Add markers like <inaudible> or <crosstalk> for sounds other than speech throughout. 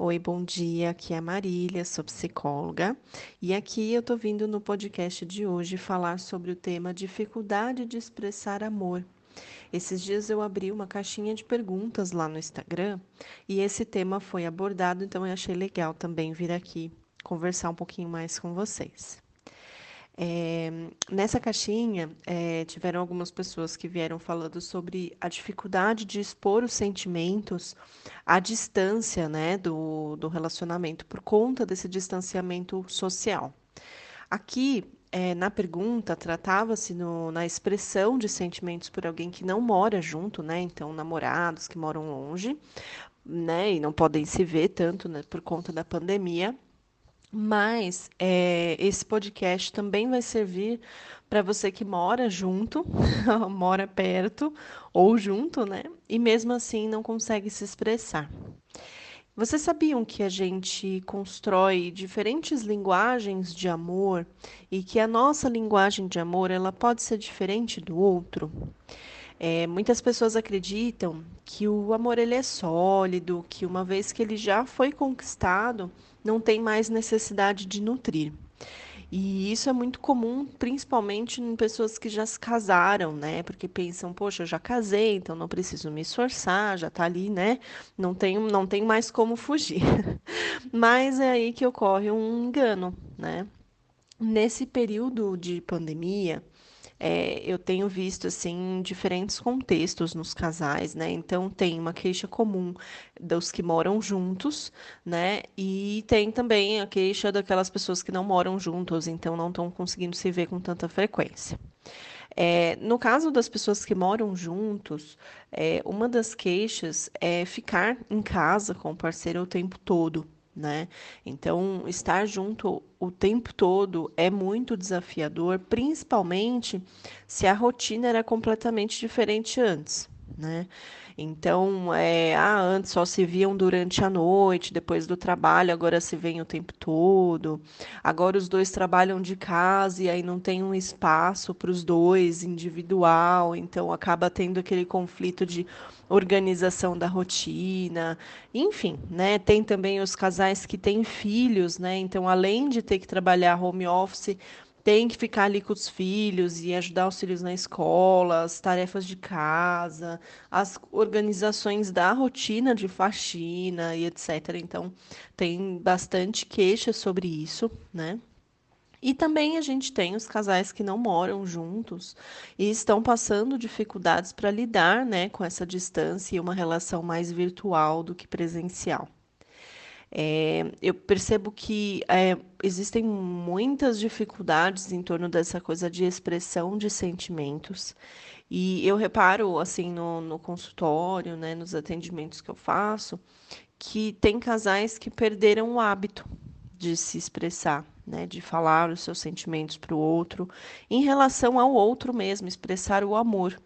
Oi, bom dia. Aqui é a Marília, sou psicóloga, e aqui eu tô vindo no podcast de hoje falar sobre o tema dificuldade de expressar amor. Esses dias eu abri uma caixinha de perguntas lá no Instagram e esse tema foi abordado, então eu achei legal também vir aqui conversar um pouquinho mais com vocês. É, nessa caixinha, é, tiveram algumas pessoas que vieram falando sobre a dificuldade de expor os sentimentos à distância né, do, do relacionamento, por conta desse distanciamento social. Aqui, é, na pergunta, tratava-se na expressão de sentimentos por alguém que não mora junto, né? Então, namorados que moram longe, né? E não podem se ver tanto né, por conta da pandemia mas é, esse podcast também vai servir para você que mora junto, <laughs> mora perto ou junto, né? E mesmo assim não consegue se expressar. Vocês sabiam que a gente constrói diferentes linguagens de amor e que a nossa linguagem de amor ela pode ser diferente do outro? É, muitas pessoas acreditam que o amor ele é sólido, que uma vez que ele já foi conquistado, não tem mais necessidade de nutrir. E isso é muito comum, principalmente em pessoas que já se casaram, né? Porque pensam, poxa, eu já casei, então não preciso me esforçar, já está ali, né? Não tenho, não tem mais como fugir. <laughs> Mas é aí que ocorre um engano, né? Nesse período de pandemia, é, eu tenho visto assim diferentes contextos nos casais, né? Então tem uma queixa comum dos que moram juntos, né? E tem também a queixa daquelas pessoas que não moram juntos, então não estão conseguindo se ver com tanta frequência. É, no caso das pessoas que moram juntos, é, uma das queixas é ficar em casa com o parceiro o tempo todo, né? Então, estar junto o tempo todo é muito desafiador, principalmente se a rotina era completamente diferente antes, né? Então, é, ah, antes só se viam durante a noite, depois do trabalho, agora se vêem o tempo todo. Agora os dois trabalham de casa e aí não tem um espaço para os dois individual, então acaba tendo aquele conflito de organização da rotina, enfim, né? Tem também os casais que têm filhos, né? Então, além de ter que trabalhar home office, tem que ficar ali com os filhos e ajudar os filhos na escola, as tarefas de casa, as organizações da rotina de faxina e etc. Então, tem bastante queixa sobre isso, né? E também a gente tem os casais que não moram juntos e estão passando dificuldades para lidar né, com essa distância e uma relação mais virtual do que presencial. É, eu percebo que é, existem muitas dificuldades em torno dessa coisa de expressão de sentimentos. E eu reparo, assim, no, no consultório, né, nos atendimentos que eu faço, que tem casais que perderam o hábito de se expressar, né, de falar os seus sentimentos para o outro, em relação ao outro mesmo, expressar o amor.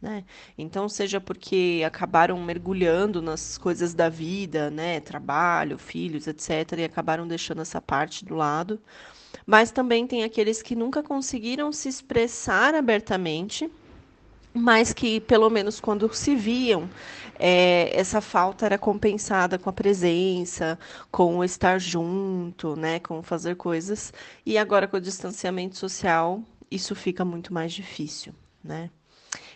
Né? Então, seja porque acabaram mergulhando nas coisas da vida, né? trabalho, filhos, etc., e acabaram deixando essa parte do lado. Mas também tem aqueles que nunca conseguiram se expressar abertamente, mas que, pelo menos quando se viam, é, essa falta era compensada com a presença, com o estar junto, né? com fazer coisas. E agora, com o distanciamento social, isso fica muito mais difícil. Né?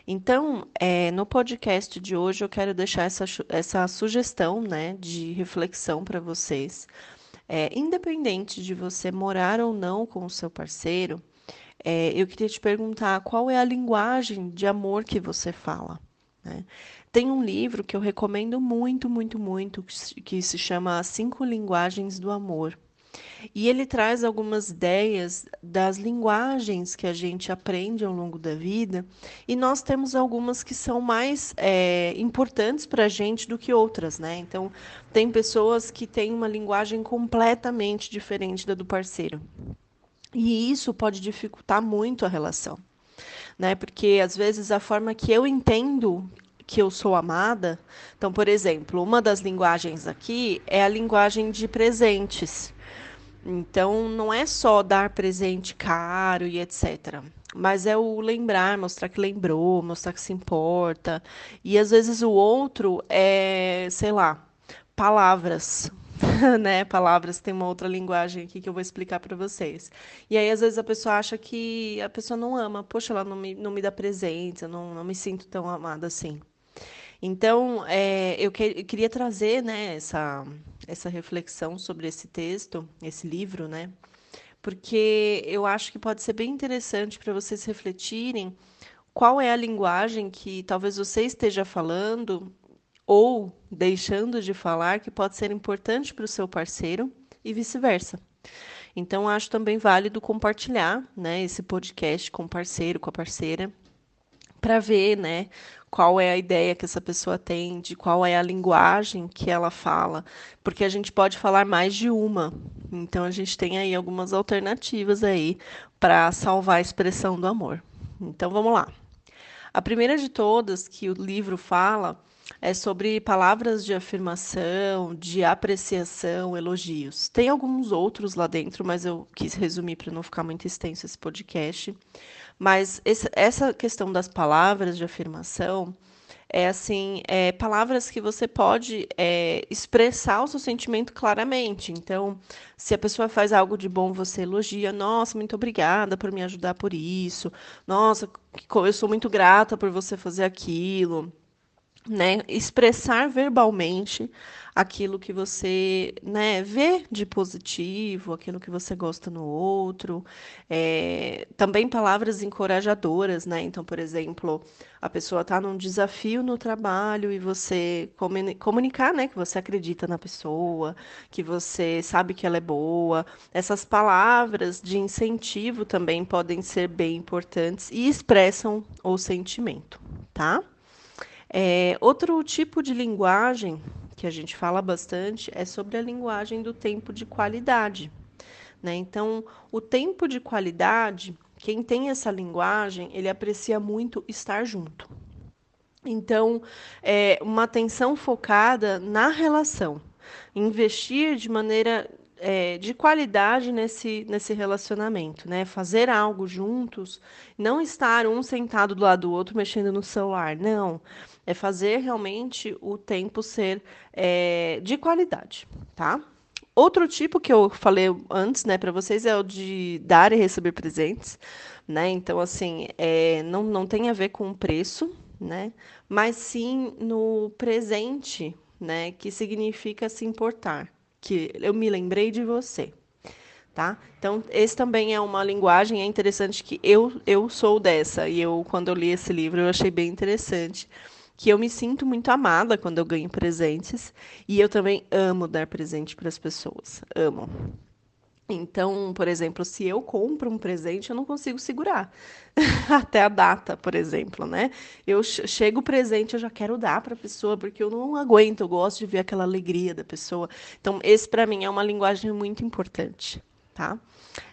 Então, é, no podcast de hoje, eu quero deixar essa, essa sugestão né, de reflexão para vocês. É, independente de você morar ou não com o seu parceiro, é, eu queria te perguntar qual é a linguagem de amor que você fala. Né? Tem um livro que eu recomendo muito, muito, muito, que se chama Cinco Linguagens do Amor. E ele traz algumas ideias das linguagens que a gente aprende ao longo da vida, e nós temos algumas que são mais é, importantes para a gente do que outras, né? Então, tem pessoas que têm uma linguagem completamente diferente da do parceiro. E isso pode dificultar muito a relação, né? Porque às vezes a forma que eu entendo que eu sou amada. Então, por exemplo, uma das linguagens aqui é a linguagem de presentes. Então, não é só dar presente caro e etc. Mas é o lembrar, mostrar que lembrou, mostrar que se importa. E às vezes o outro é, sei lá, palavras. <laughs> né? Palavras tem uma outra linguagem aqui que eu vou explicar para vocês. E aí, às vezes, a pessoa acha que a pessoa não ama. Poxa, ela não me, não me dá presente, eu não, não me sinto tão amada assim. Então, é, eu, que, eu, queria trazer né, essa, essa reflexão sobre esse texto, esse livro, né? Porque eu acho que pode ser bem interessante para vocês refletirem qual é a linguagem que talvez você esteja falando ou deixando de falar que pode ser importante para o seu parceiro e vice-versa. Então, acho também válido compartilhar né, esse podcast com o parceiro, com a parceira, para ver né, qual é a ideia que essa pessoa tem, de qual é a linguagem que ela fala, porque a gente pode falar mais de uma. Então, a gente tem aí algumas alternativas aí para salvar a expressão do amor. Então, vamos lá. A primeira de todas que o livro fala é sobre palavras de afirmação, de apreciação, elogios. Tem alguns outros lá dentro, mas eu quis resumir para não ficar muito extenso esse podcast. Mas esse, essa questão das palavras de afirmação é assim, é, palavras que você pode é, expressar o seu sentimento claramente. Então, se a pessoa faz algo de bom, você elogia, nossa, muito obrigada por me ajudar por isso. Nossa, eu sou muito grata por você fazer aquilo né, expressar verbalmente aquilo que você né, vê de positivo, aquilo que você gosta no outro. É, também palavras encorajadoras, né? Então, por exemplo, a pessoa está num desafio no trabalho e você comunicar né, que você acredita na pessoa, que você sabe que ela é boa. Essas palavras de incentivo também podem ser bem importantes e expressam o sentimento, tá? É, outro tipo de linguagem que a gente fala bastante é sobre a linguagem do tempo de qualidade. Né? Então, o tempo de qualidade, quem tem essa linguagem, ele aprecia muito estar junto. Então, é uma atenção focada na relação, investir de maneira é, de qualidade nesse, nesse relacionamento, né? Fazer algo juntos, não estar um sentado do lado do outro mexendo no celular, não. É fazer realmente o tempo ser é, de qualidade, tá? Outro tipo que eu falei antes, né, para vocês é o de dar e receber presentes, né? Então, assim, é, não, não tem a ver com o preço, né? Mas sim no presente, né? Que significa se importar que eu me lembrei de você. Tá? Então, esse também é uma linguagem, é interessante que eu, eu sou dessa, e eu, quando eu li esse livro, eu achei bem interessante, que eu me sinto muito amada quando eu ganho presentes, e eu também amo dar presente para as pessoas, amo. Então, por exemplo, se eu compro um presente, eu não consigo segurar <laughs> até a data, por exemplo, né? Eu chego o presente, eu já quero dar para a pessoa, porque eu não aguento, eu gosto de ver aquela alegria da pessoa. Então, esse para mim é uma linguagem muito importante, tá?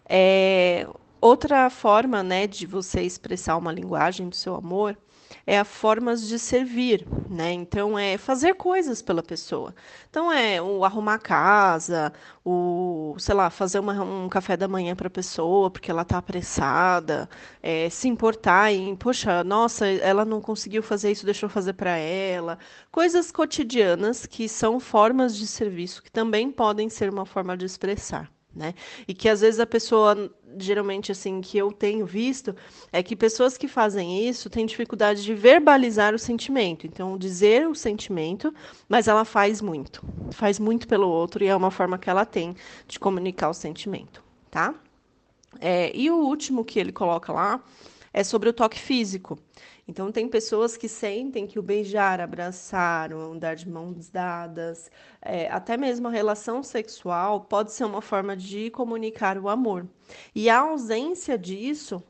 É, outra forma, né, de você expressar uma linguagem do seu amor é a formas de servir, né? Então é fazer coisas pela pessoa. Então é o arrumar a casa, o, sei lá, fazer uma, um café da manhã para a pessoa porque ela está apressada, é, se importar em, poxa, nossa, ela não conseguiu fazer isso, deixa eu fazer para ela. Coisas cotidianas que são formas de serviço que também podem ser uma forma de expressar né? E que às vezes a pessoa, geralmente assim, que eu tenho visto, é que pessoas que fazem isso têm dificuldade de verbalizar o sentimento. Então, dizer o sentimento, mas ela faz muito. Faz muito pelo outro e é uma forma que ela tem de comunicar o sentimento, tá? É, e o último que ele coloca lá é sobre o toque físico. Então, tem pessoas que sentem que o beijar, abraçar, o andar de mãos dadas, é, até mesmo a relação sexual, pode ser uma forma de comunicar o amor. E a ausência disso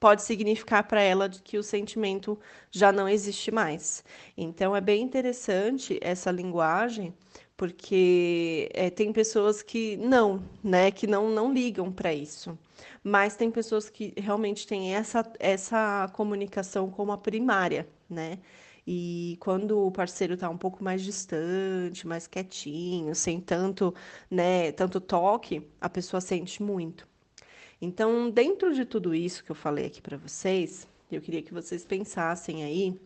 pode significar para ela que o sentimento já não existe mais. Então, é bem interessante essa linguagem porque é, tem pessoas que não, né, que não, não ligam para isso. Mas tem pessoas que realmente têm essa, essa comunicação como a primária, né? E quando o parceiro está um pouco mais distante, mais quietinho, sem tanto, né, tanto toque, a pessoa sente muito. Então, dentro de tudo isso que eu falei aqui para vocês, eu queria que vocês pensassem aí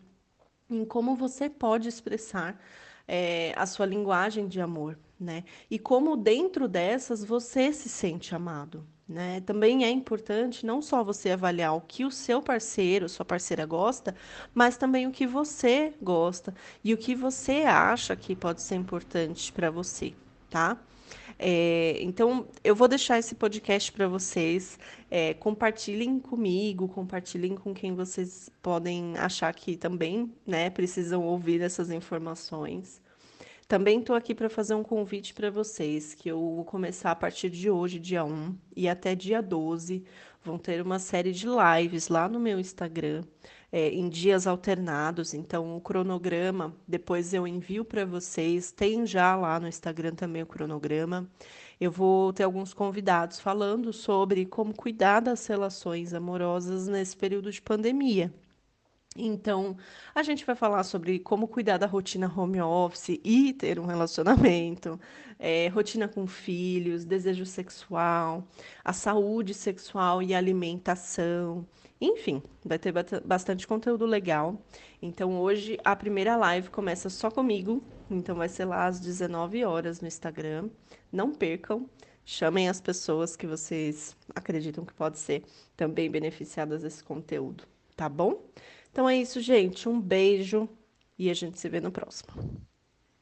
em como você pode expressar é, a sua linguagem de amor, né? E como dentro dessas você se sente amado, né? Também é importante não só você avaliar o que o seu parceiro, sua parceira gosta, mas também o que você gosta e o que você acha que pode ser importante para você, tá? É, então, eu vou deixar esse podcast para vocês. É, compartilhem comigo, compartilhem com quem vocês podem achar que também né, precisam ouvir essas informações. Também estou aqui para fazer um convite para vocês, que eu vou começar a partir de hoje, dia 1, e até dia 12, vão ter uma série de lives lá no meu Instagram, é, em dias alternados. Então, o cronograma, depois eu envio para vocês. Tem já lá no Instagram também o cronograma. Eu vou ter alguns convidados falando sobre como cuidar das relações amorosas nesse período de pandemia. Então, a gente vai falar sobre como cuidar da rotina home office e ter um relacionamento, é, <laughs> rotina com filhos, desejo sexual, a saúde sexual e alimentação. Enfim, vai ter bastante conteúdo legal. Então, hoje a primeira live começa só comigo, então vai ser lá às 19 horas no Instagram. Não percam. Chamem as pessoas que vocês acreditam que pode ser também beneficiadas desse conteúdo, tá bom? Então é isso, gente. Um beijo e a gente se vê no próximo.